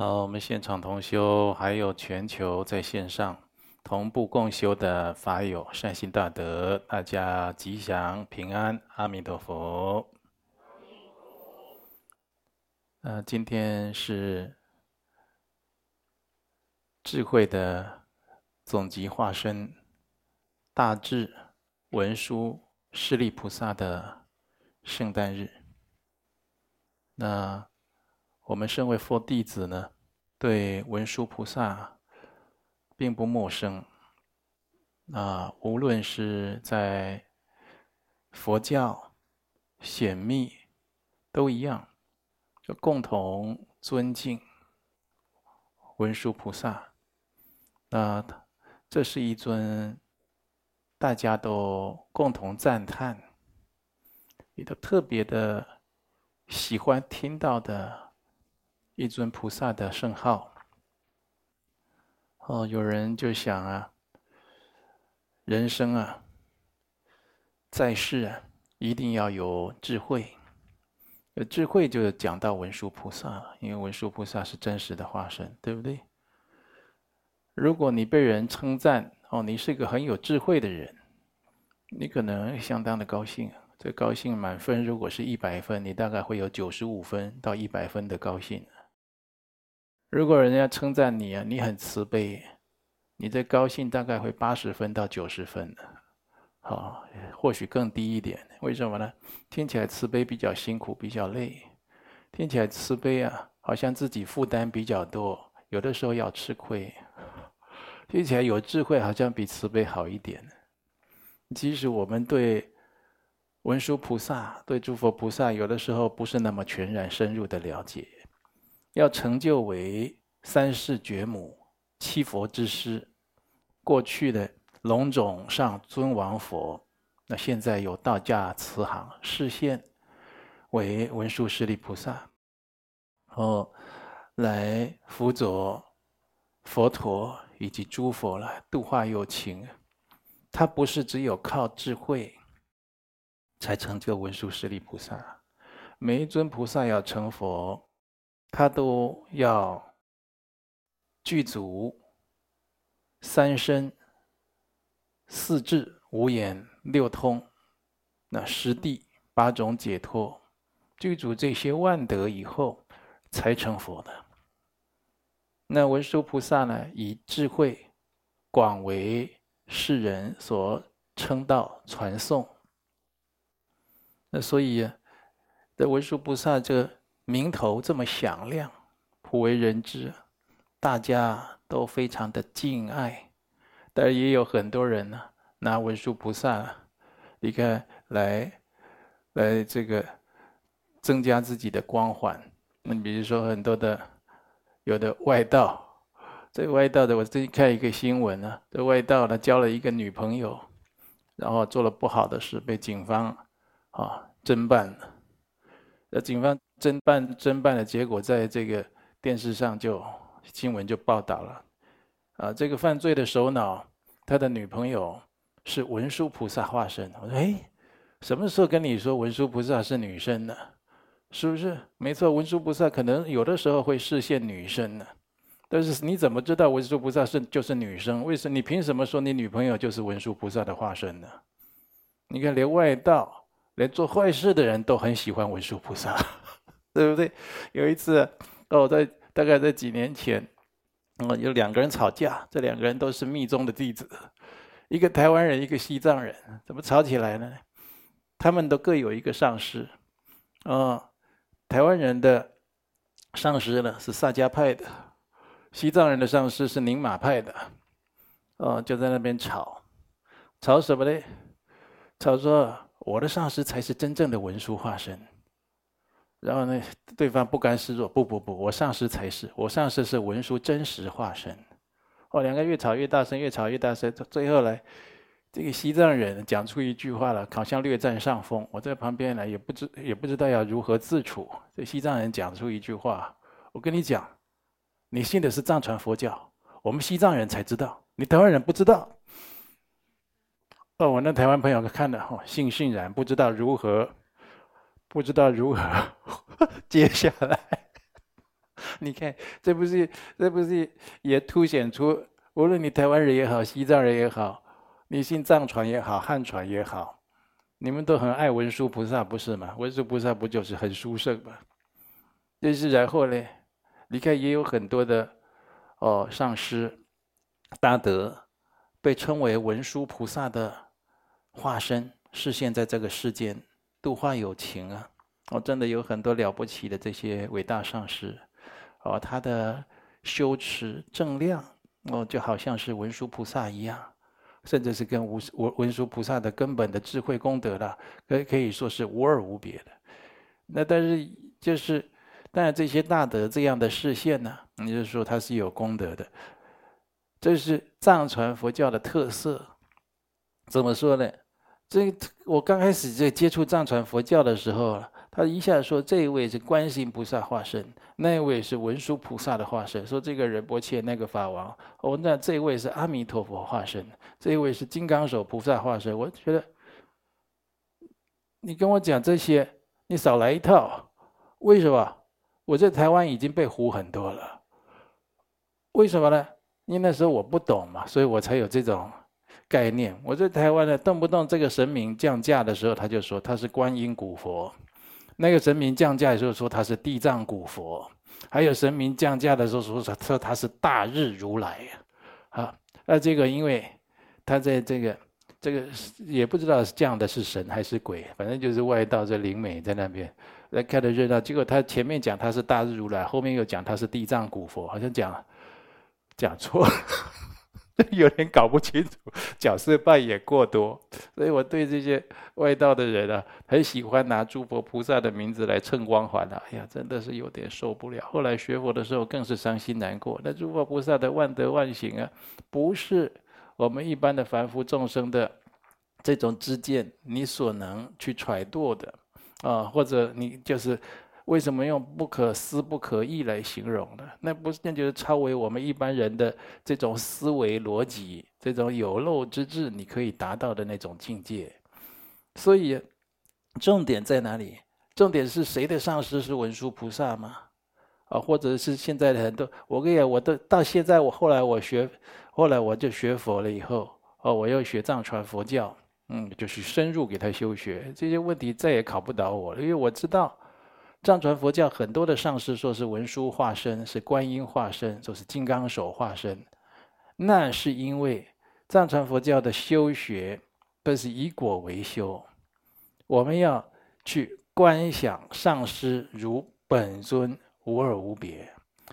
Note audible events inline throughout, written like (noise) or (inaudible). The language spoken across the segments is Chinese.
好，我们现场同修，还有全球在线上同步共修的法友，善心大德，大家吉祥平安，阿弥陀佛。呃，今天是智慧的总集化身，大智文殊势利菩萨的圣诞日。那我们身为佛弟子呢，对文殊菩萨并不陌生。啊，无论是在佛教显密都一样，就共同尊敬文殊菩萨。那这是一尊大家都共同赞叹，也都特别的喜欢听到的。一尊菩萨的圣号，哦，有人就想啊，人生啊，在世啊，一定要有智慧，有智慧就讲到文殊菩萨，因为文殊菩萨是真实的化身，对不对？如果你被人称赞哦，你是一个很有智慧的人，你可能相当的高兴，这高兴满分如果是一百分，你大概会有九十五分到一百分的高兴。如果人家称赞你啊，你很慈悲，你的高兴大概会八十分到九十分，好，或许更低一点。为什么呢？听起来慈悲比较辛苦，比较累。听起来慈悲啊，好像自己负担比较多，有的时候要吃亏。听起来有智慧，好像比慈悲好一点。即使我们对文殊菩萨、对诸佛菩萨，有的时候不是那么全然深入的了解。要成就为三世觉母、七佛之师，过去的龙种上尊王佛，那现在有道家慈航示现为文殊师利菩萨，哦，来辅佐佛陀以及诸佛来度化有情。他不是只有靠智慧才成就文殊师利菩萨，每一尊菩萨要成佛。他都要具足三身、四智、五眼、六通，那十地八种解脱，具足这些万德以后，才成佛的。那文殊菩萨呢，以智慧广为世人所称道传颂。那所以，在文殊菩萨这个。名头这么响亮，普为人知，大家都非常的敬爱。但是也有很多人呢，拿文殊菩萨，你看来来这个增加自己的光环。那你比如说很多的有的外道，这个外道的，我最近看一个新闻呢，这外道呢交了一个女朋友，然后做了不好的事，被警方啊侦办了。那警方。侦办侦办的结果，在这个电视上就新闻就报道了，啊，这个犯罪的首脑，他的女朋友是文殊菩萨化身。我说，哎，什么时候跟你说文殊菩萨是女生呢？是不是？没错，文殊菩萨可能有的时候会示现女生呢，但是你怎么知道文殊菩萨是就是女生？为什么？你凭什么说你女朋友就是文殊菩萨的化身呢？你看，连外道，连做坏事的人都很喜欢文殊菩萨。对不对？有一次，哦，在大概在几年前，哦，有两个人吵架，这两个人都是密宗的弟子，一个台湾人，一个西藏人，怎么吵起来呢？他们都各有一个上师，哦，台湾人的上师呢是萨迦派的，西藏人的上师是宁玛派的，哦，就在那边吵，吵什么呢？吵说我的上师才是真正的文殊化身。然后呢，对方不甘示弱，不不不，我上司才是，我上司是文殊真实化身。哦，两个越吵越大声，越吵越大声，最后来，这个西藏人讲出一句话了，好像略占上风。我在旁边呢，也不知也不知道要如何自处。这西藏人讲出一句话，我跟你讲，你信的是藏传佛教，我们西藏人才知道，你台湾人不知道。哦，我那台湾朋友看的哦，悻悻然，不知道如何。不知道如何 (laughs) 接下来，(laughs) 你看，这不是这不是也凸显出，无论你台湾人也好，西藏人也好，你信藏传也好，汉传也好，你们都很爱文殊菩萨，不是吗？文殊菩萨不就是很殊胜吗？就是然后呢，你看也有很多的哦上师大德，被称为文殊菩萨的化身，示现在这个世间，度化有情啊。哦，真的有很多了不起的这些伟大上师，哦，他的修持正量，哦，就好像是文殊菩萨一样，甚至是跟无文文殊菩萨的根本的智慧功德了，可可以说是无二无别的。那但是就是，当然这些大德这样的示现呢，你就是说他是有功德的，这是藏传佛教的特色。怎么说呢？这我刚开始在接触藏传佛教的时候。他一下说，这一位是观世音菩萨化身，那一位是文殊菩萨的化身。说这个仁波切那个法王，哦，那这一位是阿弥陀佛化身，这一位是金刚手菩萨化身。我觉得，你跟我讲这些，你少来一套。为什么？我在台湾已经被唬很多了。为什么呢？因为那时候我不懂嘛，所以我才有这种概念。我在台湾呢，动不动这个神明降价的时候，他就说他是观音古佛。那个神明降价的时候说他是地藏古佛，还有神明降价的时候说说他是大日如来，啊，那这个因为他在这个这个也不知道降的是神还是鬼，反正就是外道在灵媒在那边来看的热闹，结果他前面讲他是大日如来，后面又讲他是地藏古佛，好像讲讲错了。(laughs) 有点搞不清楚，角色扮演过多，所以我对这些外道的人啊，很喜欢拿诸佛菩萨的名字来蹭光环啊。哎呀，真的是有点受不了。后来学佛的时候，更是伤心难过。那诸佛菩萨的万德万行啊，不是我们一般的凡夫众生的这种知见，你所能去揣度的啊，或者你就是。为什么用不可思不可议来形容呢？那不是，那就是超为我们一般人的这种思维逻辑，这种有漏之智，你可以达到的那种境界。所以，重点在哪里？重点是谁的上师是文殊菩萨吗？啊，或者是现在的很多，我跟你讲，我都到现在，我后来我学，后来我就学佛了以后，哦，我又学藏传佛教，嗯，就是深入给他修学，这些问题再也考不倒我了，因为我知道。藏传佛教很多的上师说是文殊化身，是观音化身，说是金刚手化身，那是因为藏传佛教的修学都是以果为修，我们要去观想上师如本尊无二无别，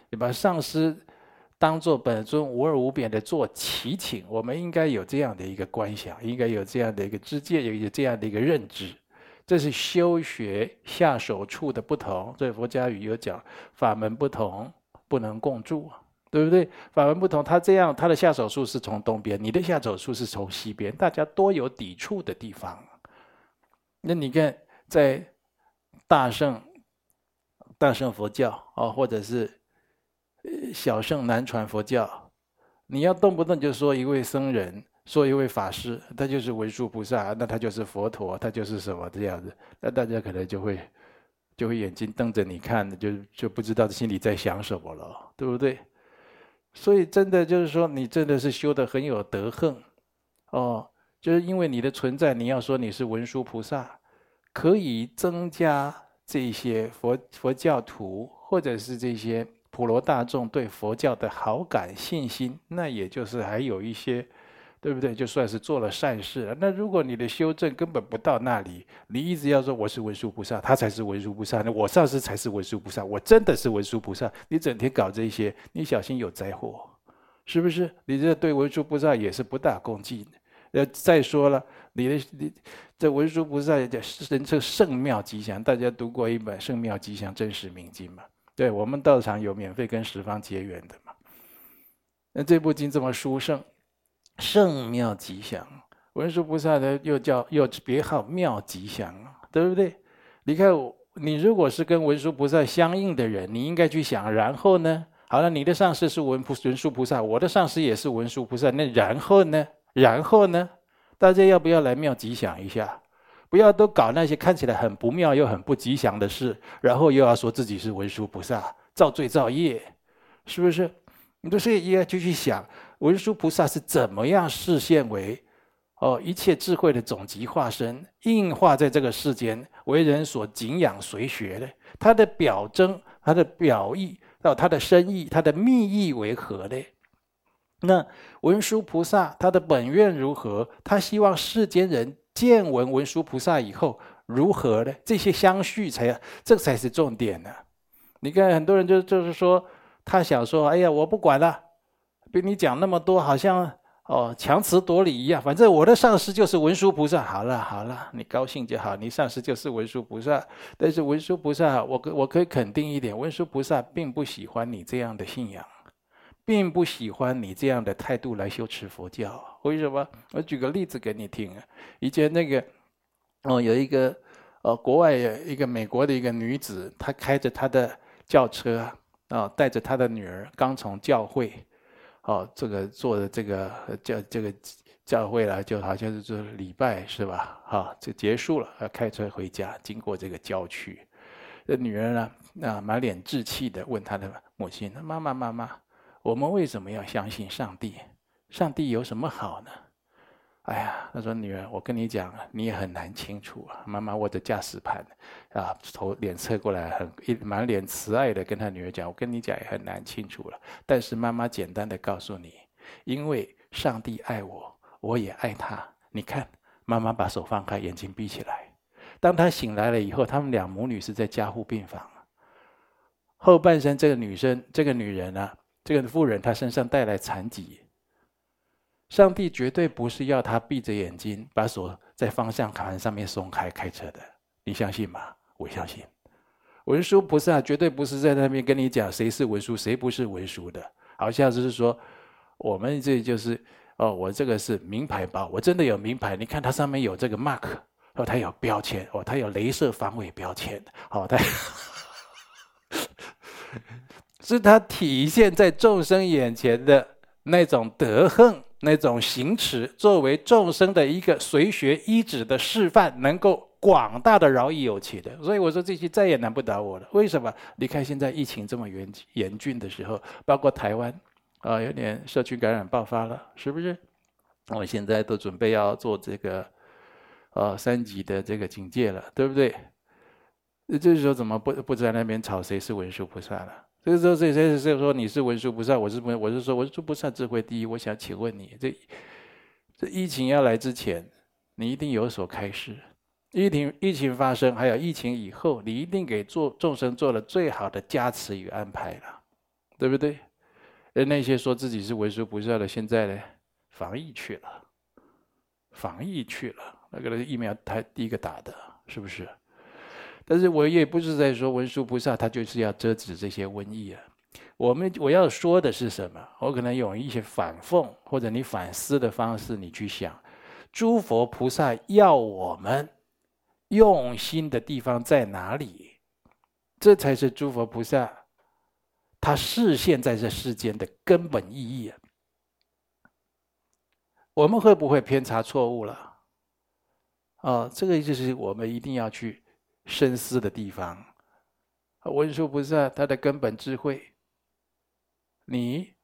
你把上师当做本尊无二无别的做祈请，我们应该有这样的一个观想，应该有这样的一个知见，有有这样的一个认知。这是修学下手处的不同，所以佛家语有讲法门不同，不能共住，对不对？法门不同，他这样他的下手处是从东边，你的下手处是从西边，大家多有抵触的地方。那你看，在大圣大圣佛教啊，或者是小圣南传佛教，你要动不动就说一位僧人。说一位法师，他就是文殊菩萨，那他就是佛陀，他就是什么这样子？那大家可能就会就会眼睛瞪着你看，就就不知道心里在想什么了，对不对？所以真的就是说，你真的是修得很有德行哦，就是因为你的存在，你要说你是文殊菩萨，可以增加这些佛佛教徒或者是这些普罗大众对佛教的好感信心，那也就是还有一些。对不对？就算是做了善事了。那如果你的修正根本不到那里，你一直要说我是文殊菩萨，他才是文殊菩萨，那我上师才是文殊菩萨，我真的是文殊菩萨。你整天搞这些，你小心有灾祸，是不是？你这对文殊菩萨也是不大恭敬。呃，再说了，你的你这文殊菩萨叫人称圣妙吉祥，大家读过一本《圣妙吉祥真实明经》吗？对，我们道场有免费跟十方结缘的嘛。那这部经这么殊胜。圣妙吉祥，文殊菩萨的又叫又别号妙吉祥，对不对？你看，你如果是跟文殊菩萨相应的人，你应该去想，然后呢？好了，你的上师是文菩文殊菩萨，我的上师也是文殊菩萨，那然后呢？然后呢？大家要不要来妙吉祥一下？不要都搞那些看起来很不妙又很不吉祥的事，然后又要说自己是文殊菩萨，造罪造业，是不是？你都是应该就去想文殊菩萨是怎么样示现为哦一切智慧的总集化身，应化在这个世间，为人所敬仰随学的。他的表征、他的表意到他的深意、他的密意为何呢？那文殊菩萨他的本愿如何？他希望世间人见闻文殊菩萨以后如何呢？这些相续才，这才是重点呢。你看很多人就就是说，他想说，哎呀，我不管了，被你讲那么多，好像哦强词夺理一样。反正我的上师就是文殊菩萨。好了好了，你高兴就好，你上师就是文殊菩萨。但是文殊菩萨，我可我可以肯定一点，文殊菩萨并不喜欢你这样的信仰。并不喜欢你这样的态度来修持佛教，为什么？我举个例子给你听啊。以前那个，哦，有一个，呃，国外有一个美国的一个女子，她开着她的轿车啊，带着她的女儿，刚从教会，哦，这个做的这个教这个教会了，就好像是做礼拜是吧？好，就结束了，要开车回家，经过这个郊区，这女儿呢，那，满脸稚气的问她的母亲：“妈妈，妈妈。”我们为什么要相信上帝？上帝有什么好呢？哎呀，他说：“女儿，我跟你讲，你也很难清楚啊。”妈妈握着驾驶盘，啊，头脸侧过来，很一满脸慈爱的跟他女儿讲：“我跟你讲也很难清楚了。但是妈妈简单的告诉你，因为上帝爱我，我也爱他。你看，妈妈把手放开，眼睛闭起来。当他醒来了以后，他们两母女是在加护病房。后半生，这个女生，这个女人啊。这个妇人她身上带来残疾，上帝绝对不是要他闭着眼睛把手在方向盘上面松开开车的，你相信吗？我相信。文殊菩萨绝对不是在那边跟你讲谁是文殊，谁不是文殊的，好像就是说我们这就是哦，我这个是名牌包，我真的有名牌，你看它上面有这个 mark，哦，它有标签，哦，它有镭射防伪标签，哦，它。(laughs) 是他体现在众生眼前的那种德行，那种行持，作为众生的一个随学依止的示范，能够广大的饶益有情的。所以我说这些再也难不倒我了。为什么？你看现在疫情这么严严峻的时候，包括台湾啊，有点社区感染爆发了，是不是？我现在都准备要做这个呃三级的这个警戒了，对不对？这时候怎么不不在那边吵谁是文殊菩萨了？这个时候，这这这说你是文殊菩萨，我是不，我是说文殊菩萨智慧第一。我想请问你，这这疫情要来之前，你一定有所开示；疫情疫情发生，还有疫情以后，你一定给做众生做了最好的加持与安排了，对不对？而那些说自己是文殊菩萨的，现在呢，防疫去了，防疫去了，那个疫苗他第一个打的，是不是？但是我也不是在说文殊菩萨他就是要遮止这些瘟疫啊。我们我要说的是什么？我可能用一些反讽或者你反思的方式，你去想，诸佛菩萨要我们用心的地方在哪里？这才是诸佛菩萨他示现在这世间的根本意义啊。我们会不会偏差错误了？哦，这个就是我们一定要去。深思的地方，文殊菩萨他的根本智慧，你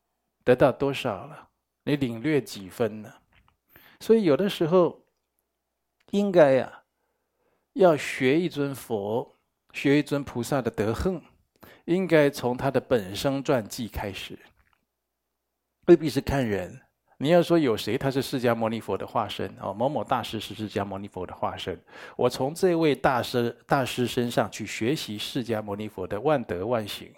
得到多少了？你领略几分呢？所以有的时候，应该呀、啊，要学一尊佛，学一尊菩萨的德行，应该从他的本生传记开始，未必是看人。你要说有谁他是释迦牟尼佛的化身哦？某某大师是释迦牟尼佛的化身。我从这位大师大师身上去学习释迦牟尼佛的万德万行。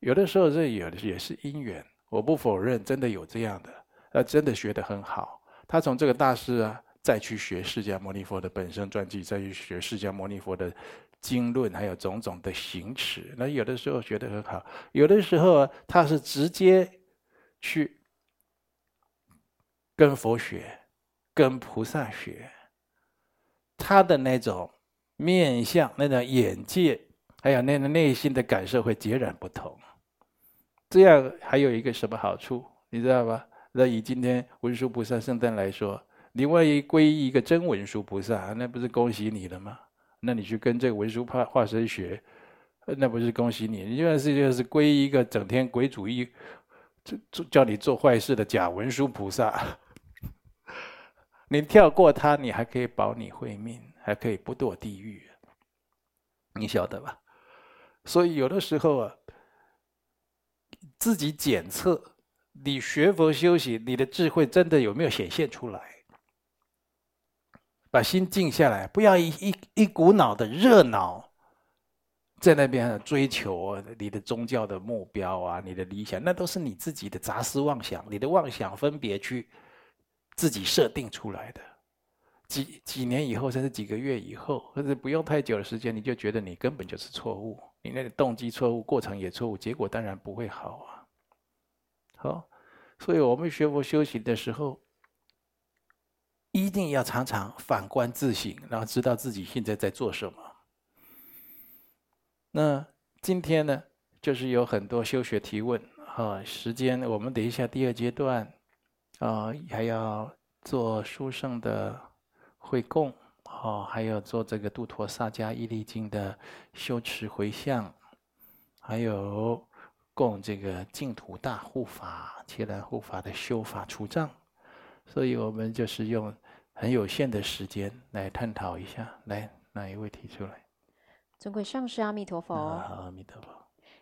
有的时候这有的也是因缘，我不否认，真的有这样的，呃，真的学得很好。他从这个大师啊，再去学释迦牟尼佛的本身传记，再去学释迦牟尼佛的经论，还有种种的行持。那有的时候学得很好，有的时候，他是直接去。跟佛学，跟菩萨学，他的那种面相、那种眼界，还有那个内心的感受会截然不同。这样还有一个什么好处，你知道吧？那以今天文殊菩萨圣诞来说，你万一皈依一个真文殊菩萨，那不是恭喜你了吗？那你去跟这个文殊化化身学，那不是恭喜你，你就是就是皈依一个整天鬼主意，就叫你做坏事的假文殊菩萨。你跳过他，你还可以保你慧命，还可以不堕地狱，你晓得吧？所以有的时候啊，自己检测你学佛修行，你的智慧真的有没有显现出来？把心静下来，不要一一一股脑的热脑，在那边追求你的宗教的目标啊，你的理想，那都是你自己的杂思妄想，你的妄想分别去。自己设定出来的，几几年以后，甚至几个月以后，或者不用太久的时间，你就觉得你根本就是错误，你那个动机错误，过程也错误，结果当然不会好啊。好，所以我们学佛修行的时候，一定要常常反观自省，然后知道自己现在在做什么。那今天呢，就是有很多修学提问，哈，时间我们等一下第二阶段。啊、哦，还要做书圣的会供，哦，还有做这个度陀萨迦毅力经的修持回向，还有供这个净土大护法、伽蓝护法的修法除障，所以我们就是用很有限的时间来探讨一下。来，哪一位提出来？尊贵上师，阿弥陀佛。啊、阿弥陀佛。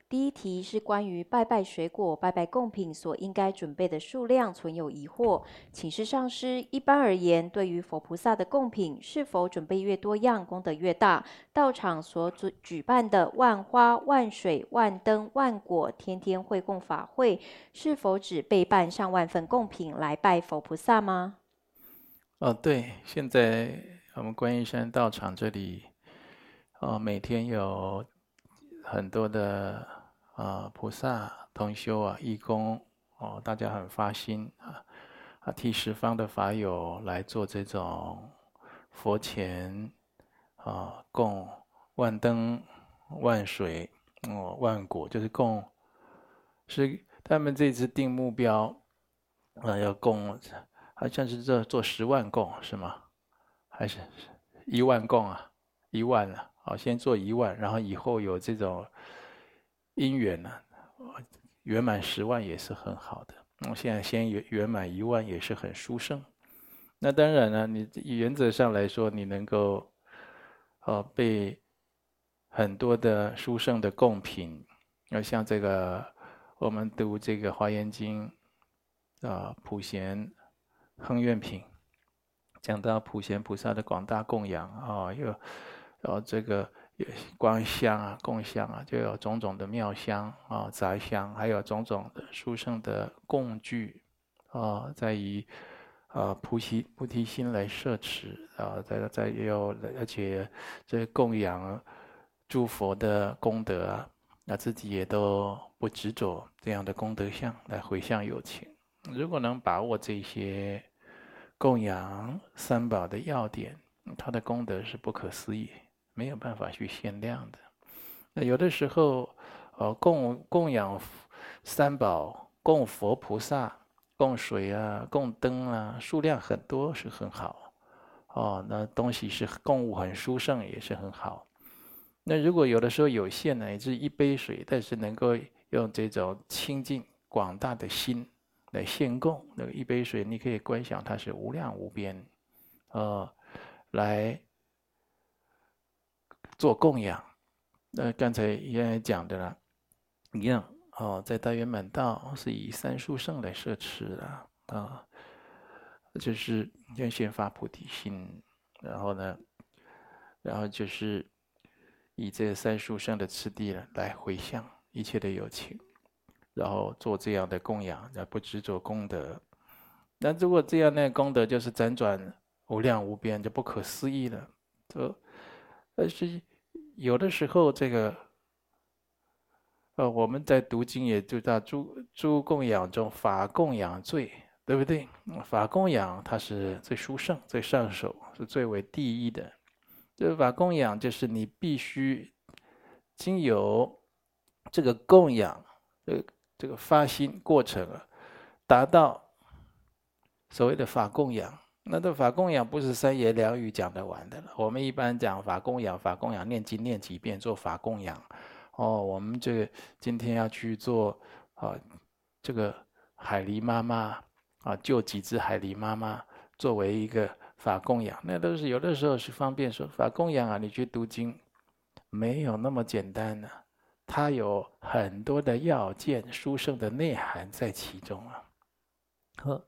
第一题是关于拜拜水果、拜拜贡品所应该准备的数量，存有疑惑，请示上师。一般而言，对于佛菩萨的贡品，是否准备越多样，功德越大？道场所举举办的万花、万水、万灯、万果，天天会供法会，是否只备办上万份贡品来拜佛菩萨吗？哦，对，现在我们观音山道场这里，哦，每天有很多的。啊，菩萨同修啊，义工哦，大家很发心啊，啊，替十方的法友来做这种佛前啊，供万灯、万水哦、万果，就是供，是他们这次定目标啊，要供，好像是这做十万供是吗？还是一万供啊？一万了，好，先做一万，然后以后有这种。因缘呢，圆满十万也是很好的。我现在先圆圆满一万也是很殊胜。那当然了，你原则上来说，你能够，呃，被很多的殊胜的贡品，要像这个我们读这个《华严经》，啊，普贤亨愿品，讲到普贤菩萨的广大供养啊，又，然后这个。有光香啊，供香啊，就有种种的妙香啊，杂香，还有种种的殊胜的供具啊，在以啊菩提菩提心来摄持啊，再再也有而且这供养诸佛的功德啊，那自己也都不执着这样的功德相来回向有情。如果能把握这些供养三宝的要点，它的功德是不可思议。没有办法去限量的。那有的时候，呃，供供养三宝、供佛菩萨、供水啊、供灯啊，数量很多是很好。哦，那东西是供物很殊胜，也是很好。那如果有的时候有限呢，乃至一杯水，但是能够用这种清净广大的心来献供，那个一杯水，你可以观想它是无量无边，呃，来。做供养，那刚才也讲的了，一样哦，在大圆满道是以三殊胜来摄持的啊，就是先发菩提心，然后呢，然后就是以这三殊胜的次第来回向一切的有情，然后做这样的供养，而不执着功德。那如果这样那功德就是辗转无量无边，就不可思议了，就。但是有的时候，这个，呃，我们在读经也知道，诸诸供养中，法供养最，对不对？法供养它是最殊胜、最上首，是最为第一的。这个法供养就是你必须经由这个供养，呃这个发心过程啊，达到所谓的法供养。那这法供养不是三言两语讲得完的了。我们一般讲法供养，法供养念经念几遍做法供养，哦，我们这个今天要去做啊，这个海狸妈妈啊，救几只海狸妈妈作为一个法供养，那都是有的时候是方便说法供养啊，你去读经没有那么简单呢、啊，它有很多的要件、殊胜的内涵在其中啊。呵，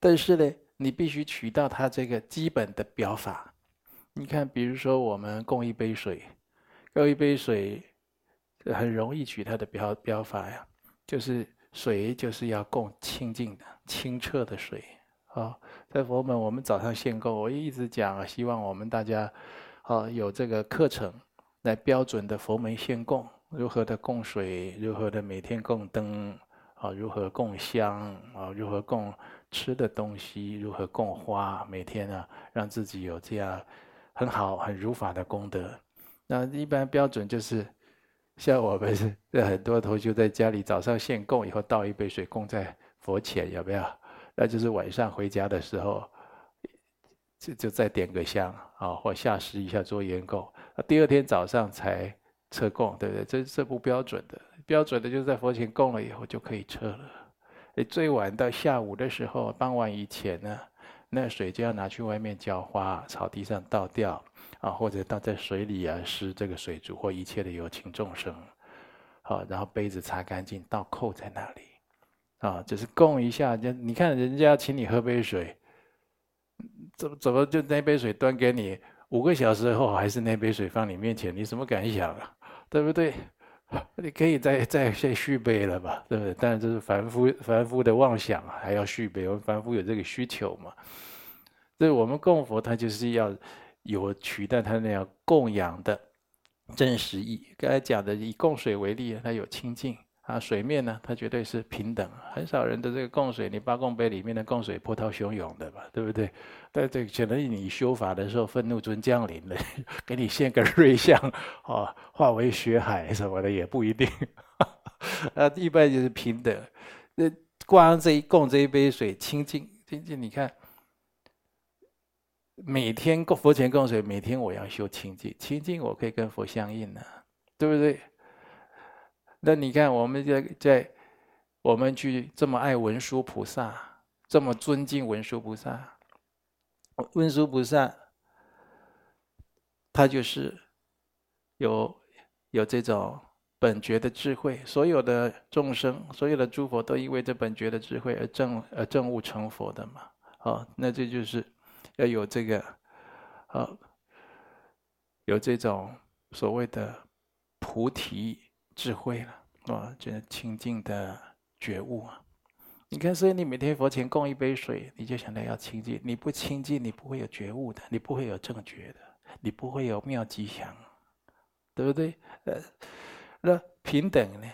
但是呢，你必须取到它这个基本的表法。你看，比如说我们供一杯水，供一杯水。很容易取它的标标法呀，就是水就是要供清净的、清澈的水啊。在佛门，我们早上献供，我一直讲，希望我们大家啊有这个课程来标准的佛门献供，如何的供水，如何的每天供灯啊，如何供香啊，如何供吃的东西，如何供花，每天啊让自己有这样很好、很如法的功德。那一般标准就是。像我们是很多同学在家里早上献供以后倒一杯水供在佛前，有没有？那就是晚上回家的时候，就就再点个香啊，或下施一下做烟供。第二天早上才撤供，对不对？这这不标准的，标准的就是在佛前供了以后就可以撤了。最晚到下午的时候，傍晚以前呢，那水就要拿去外面浇花，草地上倒掉。啊，或者倒在水里啊，施这个水族或一切的有情众生，好，然后杯子擦干净，倒扣在那里，啊，就是供一下。就你看人家请你喝杯水，怎么怎么就那杯水端给你，五个小时后还是那杯水放你面前，你什么感想啊？对不对？(laughs) 你可以再再再续杯了吧，对不对？但这是凡夫凡夫的妄想，还要续杯，我们凡夫有这个需求嘛？所以我们供佛，他就是要。有取代他那样供养的真实意。刚才讲的以供水为例，它有清净啊，水面呢，它绝对是平等。很少人的这个供水，你八供杯里面的供水波涛汹涌的吧，对不对？但这可能你修法的时候，愤怒尊降临了，(laughs) 给你现个瑞相啊，化为血海什么的也不一定。(laughs) 啊，一般就是平等。那光这一供这一杯水清净清净，你看。每天供佛前供水，每天我要修清净，清净我可以跟佛相应呢，对不对？那你看，我们在在我们去这么爱文殊菩萨，这么尊敬文殊菩萨，文殊菩萨他就是有有这种本觉的智慧，所有的众生，所有的诸佛都因为这本觉的智慧而证而证悟成佛的嘛。好，那这就是。要有这个，啊，有这种所谓的菩提智慧了，啊，这清净的觉悟啊。你看，所以你每天佛前供一杯水，你就想到要清净。你不清净，你不会有觉悟的，你不会有正觉的，你不会有妙吉祥，对不对？呃，那平等呢？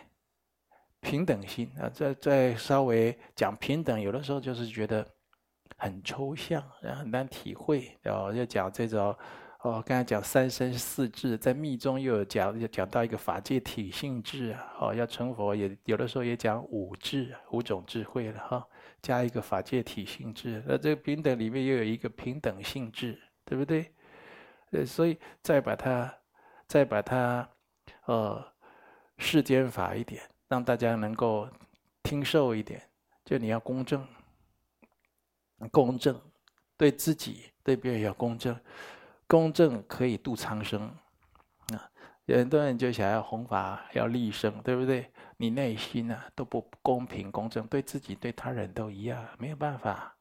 平等心啊，再再稍微讲平等，有的时候就是觉得。很抽象，然后很难体会。然后要讲这种，哦，刚才讲三身四智，在密宗又有讲，又讲到一个法界体性智啊。哦，要成佛也有的时候也讲五智，五种智慧了哈，加一个法界体性智。那这个平等里面又有一个平等性智，对不对？呃，所以再把它，再把它，呃，世间法一点，让大家能够听受一点，就你要公正。公正，对自己对别人要公正，公正可以度苍生啊！很多人就想要弘法，要立生，对不对？你内心啊都不公平公正，对自己对他人都一样，没有办法，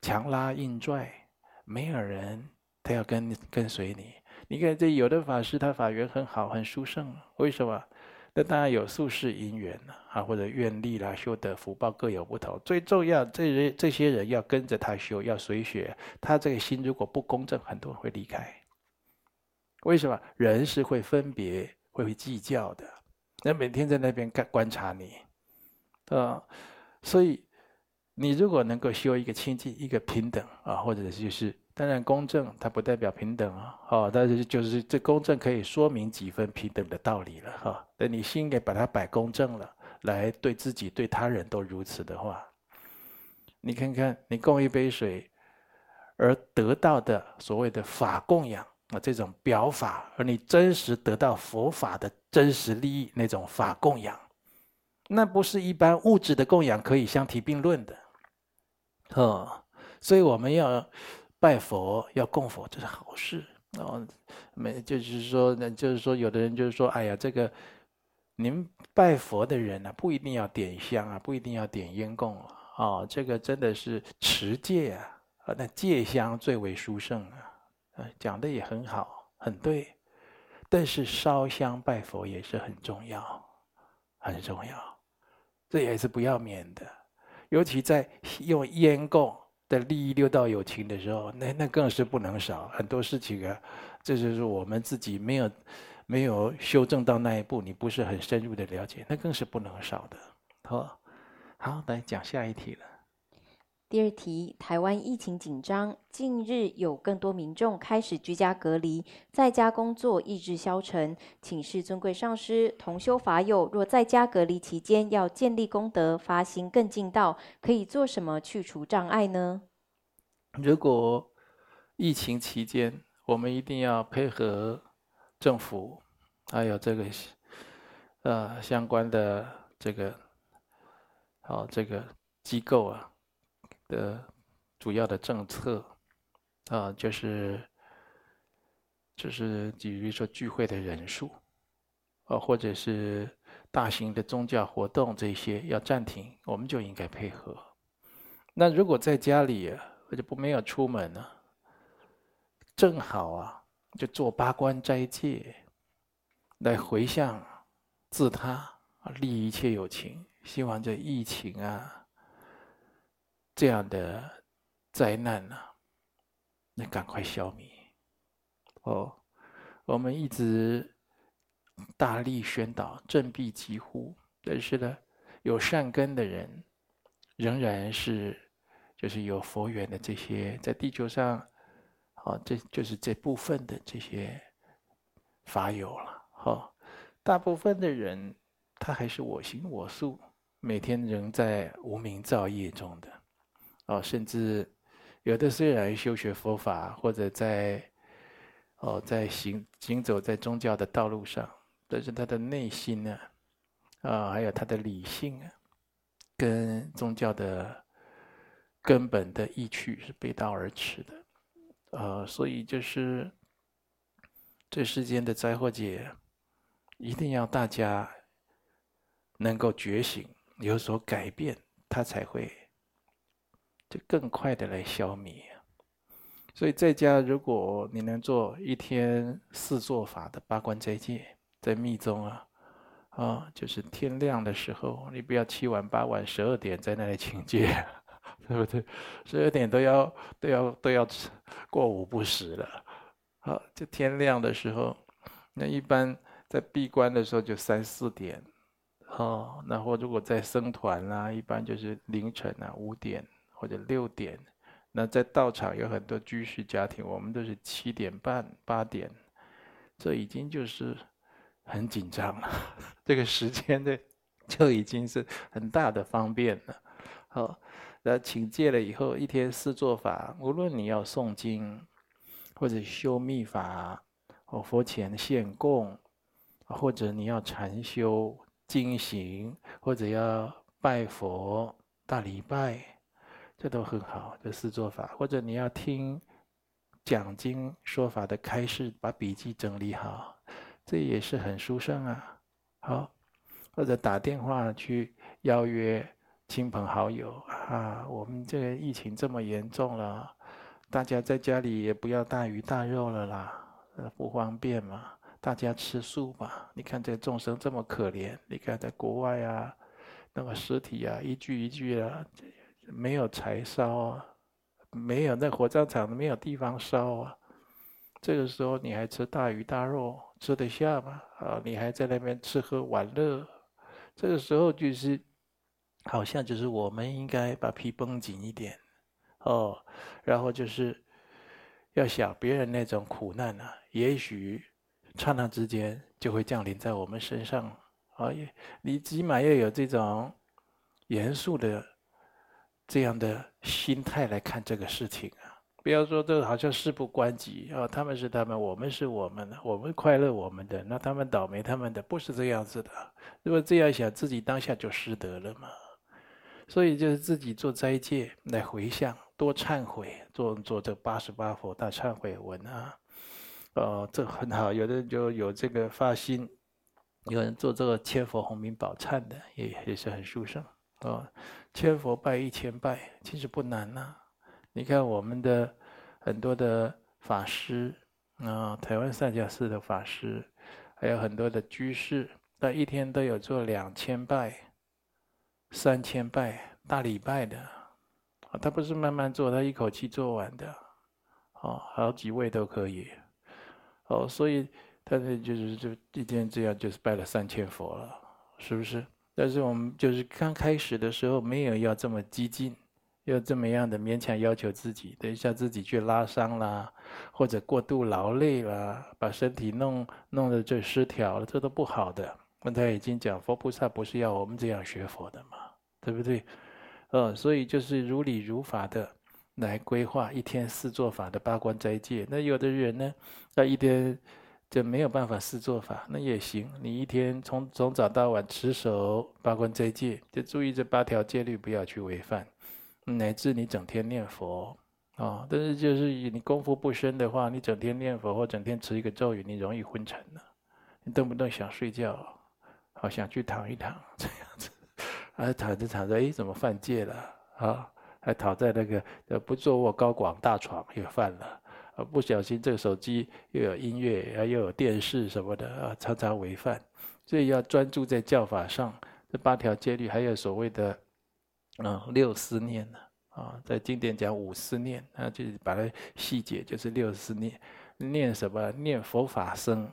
强拉硬拽，没有人他要跟跟随你。你看这有的法师，他法缘很好，很殊胜，为什么？那当然有宿世因缘啊，或者愿力啦，修得福报各有不同。最重要，这些这些人要跟着他修，要随学。他这个心如果不公正，很多人会离开。为什么？人是会分别、会计较的。那每天在那边看观察你，啊，所以你如果能够修一个清净、一个平等啊，或者就是。当然，公正它不代表平等啊，哦，但是就是这公正可以说明几分平等的道理了哈。等你心给把它摆公正了，来对自己对他人都如此的话，你看看你供一杯水，而得到的所谓的法供养啊，这种表法，而你真实得到佛法的真实利益那种法供养，那不是一般物质的供养可以相提并论的。哦，所以我们要拜佛，要供佛，这是好事。哦，没，就是说，那就是说，有的人就是说，哎呀，这个您拜佛的人呢、不一定要点香啊，不一定要点烟供啊。哦，这个真的是持戒啊，那戒香最为殊胜啊。呃，讲的也很好，很对。但是烧香拜佛也是很重要，很重要，这也是不要免的。尤其在用烟供在利益六道有情的时候，那那更是不能少。很多事情啊，这就是我们自己没有没有修正到那一步，你不是很深入的了解，那更是不能少的。好，好，来讲下一题了。第二题，台湾疫情紧张，近日有更多民众开始居家隔离，在家工作，意志消沉。请示尊贵上师，同修法友若在家隔离期间要建立功德，发心更进道，可以做什么去除障碍呢？如果疫情期间，我们一定要配合政府，还有这个呃相关的这个好这个机构啊。的主要的政策啊，就是就是比如说聚会的人数啊，或者是大型的宗教活动这些要暂停，我们就应该配合。那如果在家里或者不没有出门呢，正好啊，就做八关斋戒，来回向自他啊，利一切有情，希望这疫情啊。这样的灾难呢、啊，那赶快消灭哦！我们一直大力宣导振臂疾呼，但是呢，有善根的人仍然是就是有佛缘的这些在地球上，啊，这就是这部分的这些法友了。哈，大部分的人他还是我行我素，每天仍在无明造业中的。哦，甚至有的虽然修学佛法，或者在哦在行行走在宗教的道路上，但是他的内心呢，啊，还有他的理性啊，跟宗教的根本的意趣是背道而驰的，呃，所以就是这世间的灾祸劫，一定要大家能够觉醒，有所改变，他才会。就更快的来消灭，所以在家，如果你能做一天四做法的八关斋戒，在密宗啊，啊，就是天亮的时候，你不要七晚八晚十二点在那里请戒，(laughs) 对不对？十二点都要都要都要过午不食了，好，就天亮的时候，那一般在闭关的时候就三四点，哦，然后如果在僧团啦，一般就是凌晨啊五点。或者六点，那在道场有很多居士家庭，我们都是七点半、八点，这已经就是很紧张了。(laughs) 这个时间的就已经是很大的方便了。好，那请戒了以后，一天四做法，无论你要诵经，或者修密法，或佛前献供，或者你要禅修经行，或者要拜佛大礼拜。这都很好，这四做法，或者你要听讲经说法的开示，把笔记整理好，这也是很殊胜啊。好，或者打电话去邀约亲朋好友啊，我们这个疫情这么严重了，大家在家里也不要大鱼大肉了啦，不方便嘛，大家吃素吧。你看这众生这么可怜，你看在国外啊，那个尸体啊，一具一具啊。没有柴烧啊，没有那火葬场没有地方烧啊。这个时候你还吃大鱼大肉，吃得下吗？啊，你还在那边吃喝玩乐，这个时候就是好像就是我们应该把皮绷紧一点哦，然后就是要想别人那种苦难啊，也许刹那之间就会降临在我们身上啊。你起码要有这种严肃的。这样的心态来看这个事情啊，不要说这好像事不关己啊，他们是他们，我们是我们的，我们快乐我们的，那他们倒霉他们的，不是这样子的。如果这样想，自己当下就失德了嘛。所以就是自己做斋戒来回向，多忏悔，做做这八十八佛大忏悔文啊，哦，这很好。有的人就有这个发心，有人做这个千佛洪明宝忏的，也也是很殊胜哦。千佛拜一千拜，其实不难呐、你看我们的很多的法师啊，台湾善教寺的法师，还有很多的居士，他一天都有做两千拜。三千拜大礼拜的，他不是慢慢做，他一口气做完的，哦，好几位都可以，哦，所以他那就是就一天这样就是拜了三千佛了，是不是？但是我们就是刚开始的时候没有要这么激进，要这么样的勉强要求自己，等一下自己去拉伤啦，或者过度劳累啦，把身体弄弄得就失调了，这都不好的。刚才已经讲，佛菩萨不是要我们这样学佛的嘛，对不对？呃，所以就是如理如法的来规划一天四做法的八关斋戒。那有的人呢，他一天就没有办法试做法，那也行。你一天从从早到晚持守八关斋戒，就注意这八条戒律不要去违犯，乃至你整天念佛啊、哦。但是就是你功夫不深的话，你整天念佛或整天持一个咒语，你容易昏沉了，你动不动想睡觉。好想去躺一躺，这样子，啊，躺着躺着，哎，怎么犯戒了？啊，还躺在那个呃不坐卧高广大床也犯了，啊，不小心这个手机又有音乐啊，又有电视什么的啊，常常违犯，所以要专注在教法上。这八条戒律还有所谓的，嗯，六思念呢，啊，在经典讲五思念，啊，就是把它细解，就是六思念，念什么？念佛法僧，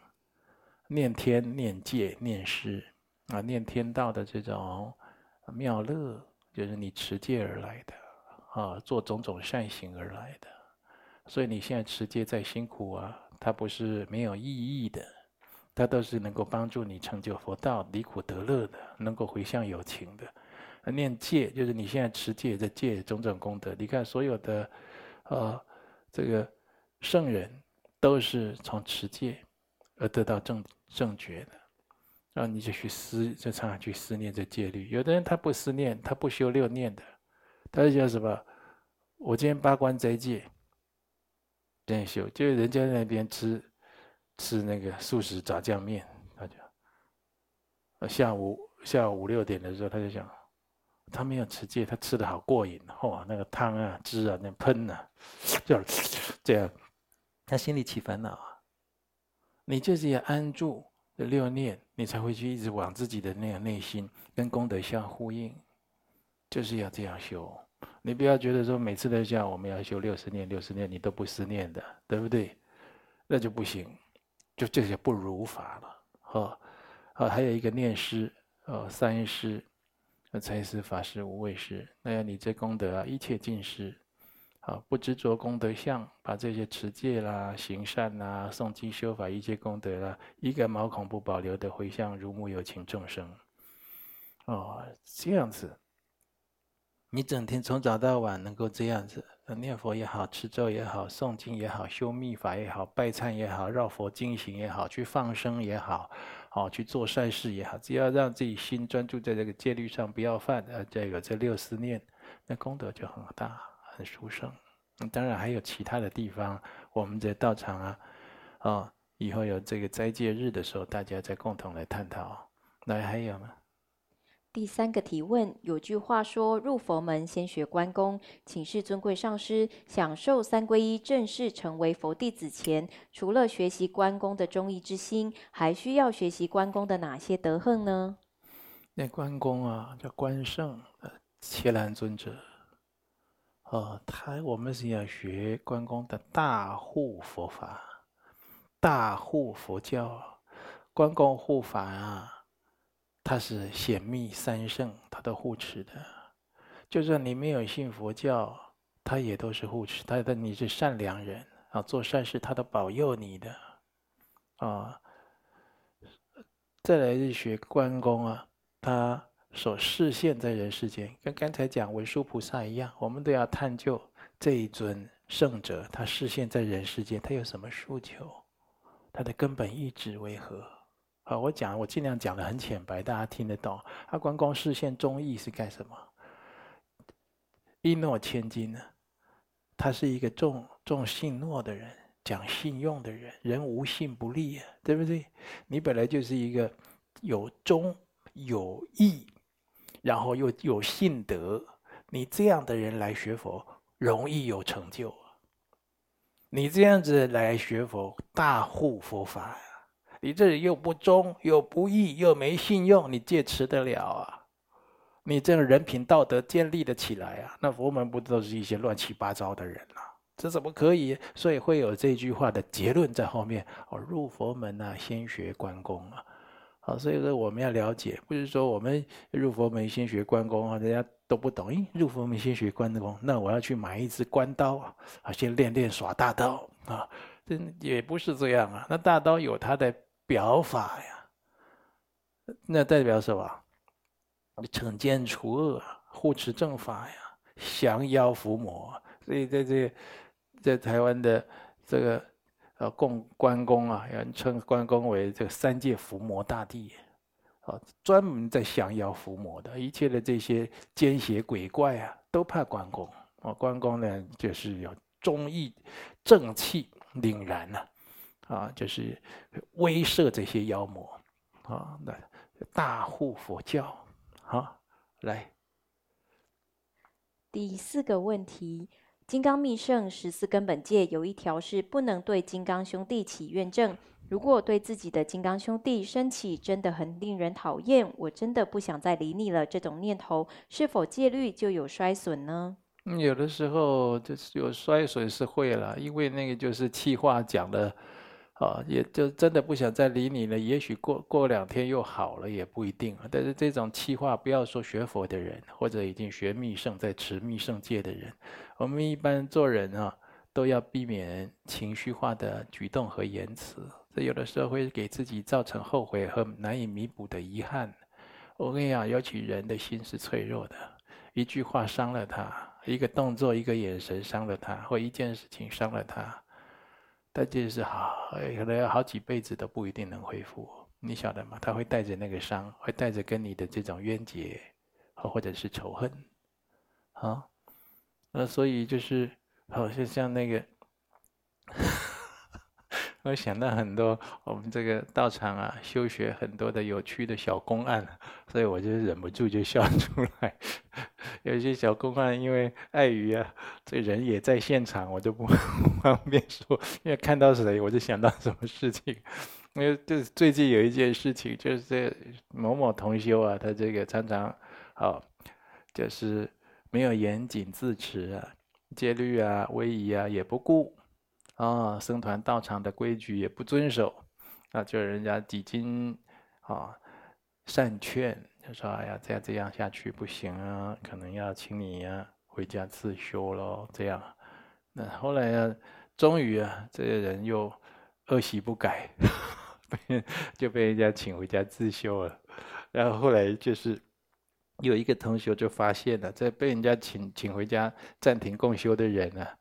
念天，念戒，念师。啊，念天道的这种妙乐，就是你持戒而来的，啊，做种种善行而来的。所以你现在持戒再辛苦啊，它不是没有意义的，它都是能够帮助你成就佛道、离苦得乐的，能够回向有情的。念戒就是你现在持戒在戒种种功德。你看所有的，呃，这个圣人都是从持戒而得到正正觉的。然后你就去思，就常常去思念这戒律。有的人他不思念，他不修六念的，他就叫什么？我今天八关斋戒，这样修。就人家那边吃吃那个素食炸酱面，他就下午下午五六点的时候，他就想，他没有持戒，他吃的好过瘾，哇，那个汤啊汁啊那喷啊，就 (laughs) 这样，他心里起烦恼啊。你就是要安住的。六念，你才会去一直往自己的那个内心跟功德相呼应，就是要这样修。你不要觉得说每次都像我们要修六十念，六十念你都不思念的，对不对？那就不行，就这些不如法了。哦，好，还有一个念师，哦，三师，财师、法师、无畏师，那样你这功德啊，一切尽失。啊，不执着功德相，把这些持戒啦、行善啦、诵经修法一切功德啦，一个毛孔不保留的回向如母有情众生。哦，这样子，你整天从早到晚能够这样子念佛也好，持咒也好，诵经也好，修密法也好，拜忏也好，绕佛经行也好，去放生也好，好去做善事也好，只要让自己心专注在这个戒律上，不要犯呃这个这六思念，那功德就很大。很殊胜，当然还有其他的地方，我们在道场啊，啊，以后有这个斋戒日的时候，大家再共同来探讨。那还有吗？第三个提问，有句话说：“入佛门先学关公。”请示尊贵上师，享受三皈依，正式成为佛弟子前，除了学习关公的忠义之心，还需要学习关公的哪些德行呢？那关公啊，叫关圣，伽蓝尊者。哦，他我们是要学关公的大护佛法，大护佛教。关公护法啊，他是显密三圣，他都护持的。就算你没有信佛教，他也都是护持。他的你是善良人啊，做善事他都保佑你的。啊，再来是学关公啊，他。所示现在人世间，跟刚才讲文殊菩萨一样，我们都要探究这一尊圣者，他示现在人世间，他有什么诉求？他的根本意志为何？好，我讲，我尽量讲得很浅白，大家听得懂。他关公示现忠义是干什么？一诺千金呢？他是一个重重信诺的人，讲信用的人。人无信不立啊，对不对？你本来就是一个有忠有义，然后又有信德，你这样的人来学佛，容易有成就。你这样子来学佛，大护佛法！你这里又不忠又不义又没信用，你戒持得了啊？你这样人品道德建立的起来啊？那佛门不都是一些乱七八糟的人啊？这怎么可以？所以会有这句话的结论在后面：哦，入佛门啊，先学关公啊。好，所以说我们要了解，不是说我们入佛门先学关公啊，人家都不懂。诶，入佛门先学关公，那我要去买一支关刀啊，先练练耍大刀啊，这也不是这样啊。那大刀有它的表法呀，那代表什么？惩奸除恶，护持正法呀，降妖伏魔。所以在这在台湾的这个。呃，供关公啊，人称关公为这个三界伏魔大帝，啊，专门在降妖伏魔的，一切的这些奸邪鬼怪啊，都怕关公。啊，关公呢，就是有忠义正气凛然呐，啊，就是威慑这些妖魔，啊，那大护佛教，啊，来，第四个问题。金刚密圣十四根本戒有一条是不能对金刚兄弟起怨憎。如果对自己的金刚兄弟生起真的很令人讨厌，我真的不想再理你了这种念头，是否戒律就有衰损呢？有的时候就是有衰损是会了，因为那个就是气话讲的。啊，也就真的不想再理你了。也许过过两天又好了，也不一定。但是这种气话，不要说学佛的人，或者已经学密圣在持密圣戒的人，我们一般做人啊，都要避免情绪化的举动和言辞。这有的时候会给自己造成后悔和难以弥补的遗憾。我跟你讲，尤其人的心是脆弱的，一句话伤了他，一个动作、一个眼神伤了他，或一件事情伤了他。但就是好，可能要好几辈子都不一定能恢复，你晓得吗？他会带着那个伤，会带着跟你的这种冤结，或者是仇恨，啊，那所以就是，好像像那个。我想到很多我们这个道场啊，修学很多的有趣的小公案，所以我就忍不住就笑出来。(laughs) 有些小公案，因为碍于啊，这人也在现场，我就不 (laughs) 方便说。因为看到谁，我就想到什么事情。因为就是最近有一件事情，就是这某某同修啊，他这个常常好，就是没有严谨自持啊，戒律啊、威仪啊也不顾。啊，僧团道场的规矩也不遵守，啊，就人家几经啊善劝，就说哎呀，这样这样下去不行啊，可能要请你呀、啊、回家自修喽。这样，那后来啊，终于啊，这个人又恶习不改，(laughs) 就被人家请回家自修了。然后后来就是有一个同学就发现了，这被人家请请回家暂停共修的人啊。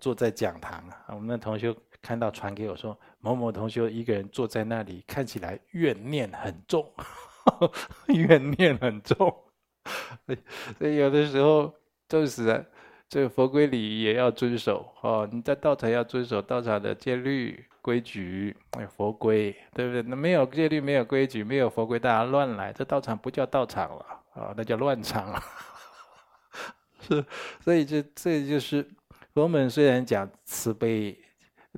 坐在讲堂啊，我们的同学看到传给我说，某某同学一个人坐在那里，看起来怨念很重，(laughs) 怨念很重。(laughs) 所以有的时候就是，这个佛规礼仪也要遵守哦。你在道场要遵守道场的戒律规矩，佛规，对不对？那没有戒律，没有规矩，没有佛规，大家乱来，这道场不叫道场了啊，那叫乱场了。(laughs) 是，所以这这就是。佛门虽然讲慈悲，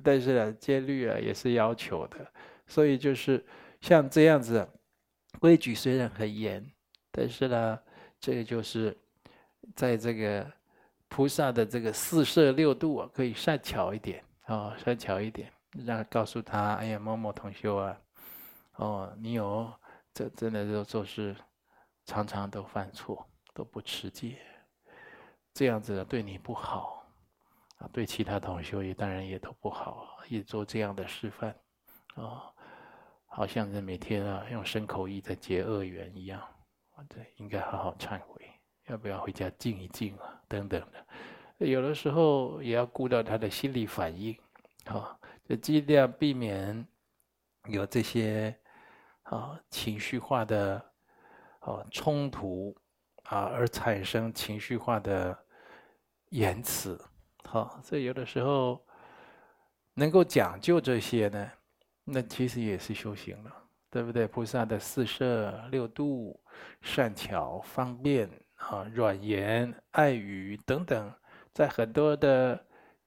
但是呢，戒律啊也是要求的。所以就是像这样子，规矩虽然很严，但是呢，这个就是在这个菩萨的这个四摄六度啊，可以善巧一点啊、哦，善巧一点，让告诉他：哎呀，某某同修啊，哦，你有这真的就就是常常都犯错，都不持戒，这样子对你不好。啊，对其他同学也当然也都不好，也做这样的示范，啊，好像是每天啊用身口意在结恶缘一样，啊，对，应该好好忏悔，要不要回家静一静啊？等等的，有的时候也要顾到他的心理反应，啊，就尽量避免有这些啊情绪化的啊冲突啊，而产生情绪化的言辞，好，所以有的时候能够讲究这些呢，那其实也是修行了，对不对？菩萨的四摄六度、善巧方便啊、软言爱语等等。在很多的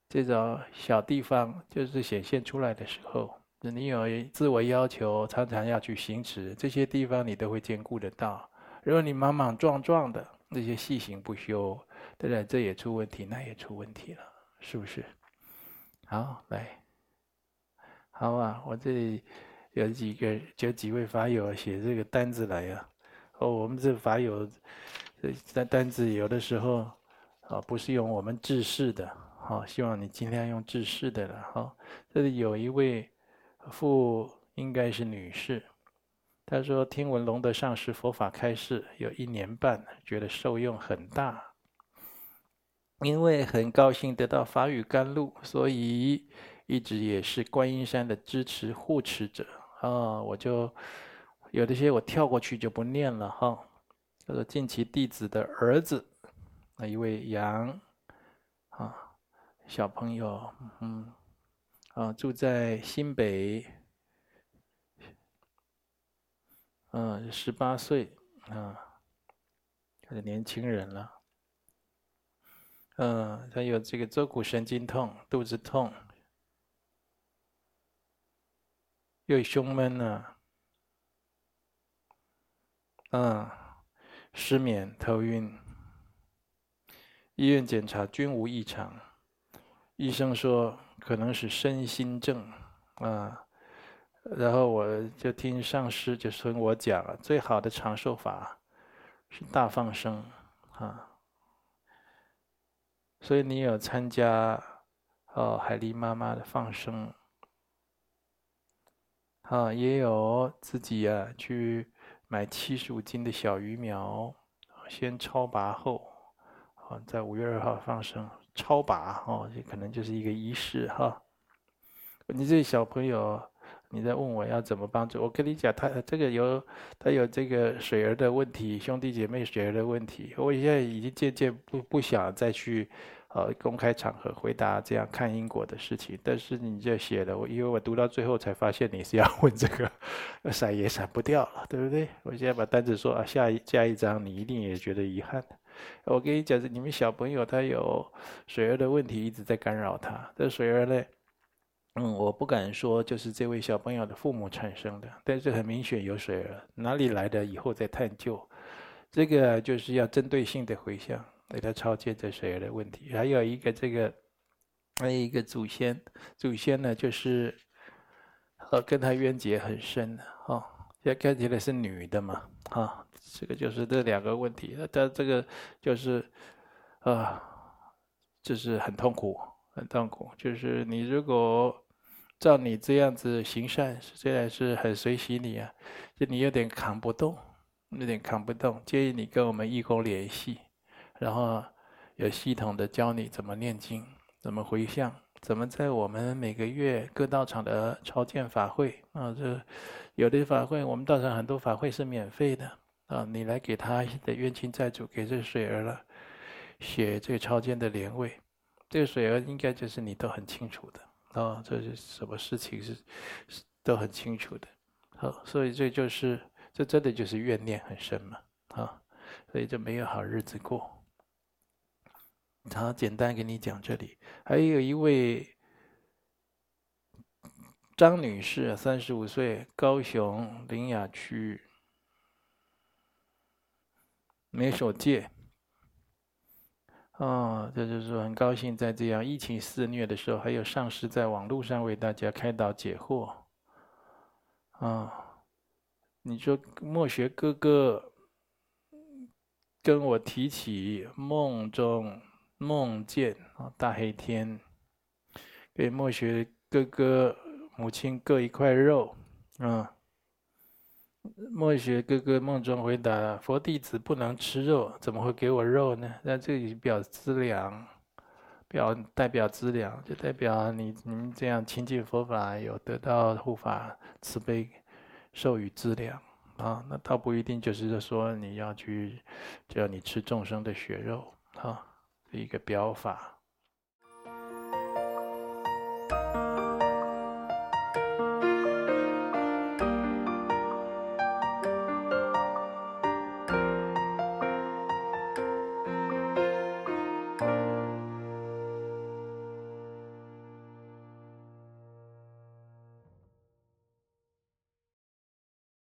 这种小地方，就是显现出来的时候，你有自我要求，常常要去行持，这些地方你都会兼顾得到。如果你莽莽撞撞的那些细行不修，当然这也出问题，那也出问题了，是不是？好，来，好啊，我这里有几个，有几位法友写这个单子来、啊。哦，我们这法友这单单子有的时候。啊，不是用我们制式的，好，希望你尽量用制式的了，哈。这里有一位妇，应该是女士，她说听闻龙德上师佛法开示有一年半，觉得受用很大，因为很高兴得到法语甘露，所以一直也是观音山的支持护持者啊。我就有的些我跳过去就不念了哈。叫做近期弟子的儿子。那一位杨啊小朋友，嗯啊住在新北，嗯十八岁啊，他是年轻人了，嗯他有这个坐骨神经痛，肚子痛，又胸闷呢，嗯失眠头晕。医院检查均无异常，医生说可能是身心症啊。然后我就听上师就跟我讲，最好的长寿法是大放生啊。所以你有参加哦海丽妈妈的放生啊，也有自己啊去买七十五斤的小鱼苗，先超拔后。啊在五月二号放生超拔哦，这可能就是一个仪式哈。你这小朋友，你在问我要怎么帮助？我跟你讲，他这个有他有这个水儿的问题，兄弟姐妹水儿的问题。我现在已经渐渐不不想再去呃公开场合回答这样看因果的事情。但是你这写了，我因为我读到最后才发现你是要问这个，闪也闪不掉了，对不对？我现在把单子说啊，下一下一张你一定也觉得遗憾。我跟你讲，你们小朋友他有水儿的问题一直在干扰他。这水儿呢，嗯，我不敢说就是这位小朋友的父母产生的，但是很明显有水儿，哪里来的以后再探究。这个就是要针对性的回向，给他超荐这水儿的问题。还有一个这个，还有一个祖先，祖先呢就是，呃，跟他冤结很深的哦，现在看起来是女的嘛，啊、哦。这个就是这两个问题，他这个就是，啊，就是很痛苦，很痛苦。就是你如果照你这样子行善，虽然是很随喜你啊，就你有点扛不动，有点扛不动。建议你跟我们义工联系，然后有系统的教你怎么念经，怎么回向，怎么在我们每个月各道场的超荐法会啊，这有的法会，我们道场很多法会是免费的。啊，你来给他的冤亲债主，给这水儿了，写这个超荐的莲位，这个水儿应该就是你都很清楚的啊，这是什么事情是是都很清楚的，好，所以这就是这真的就是怨念很深嘛，啊，所以就没有好日子过。好，简单给你讲这里，还有一位张女士，三十五岁，高雄苓雅区。没守戒，哦，这就是很高兴在这样疫情肆虐的时候，还有上师在网络上为大家开导解惑。啊、你说墨学哥哥跟我提起梦中梦见啊大黑天，给墨学哥哥母亲割一块肉，啊、墨学哥哥梦中回答：“佛弟子不能吃肉，怎么会给我肉呢？那这里表资粮。表代表资粮，就代表你你们这样亲近佛法，有得到护法慈悲授予资粮啊。那倒不一定就是说你要去，就要你吃众生的血肉啊，一个表法。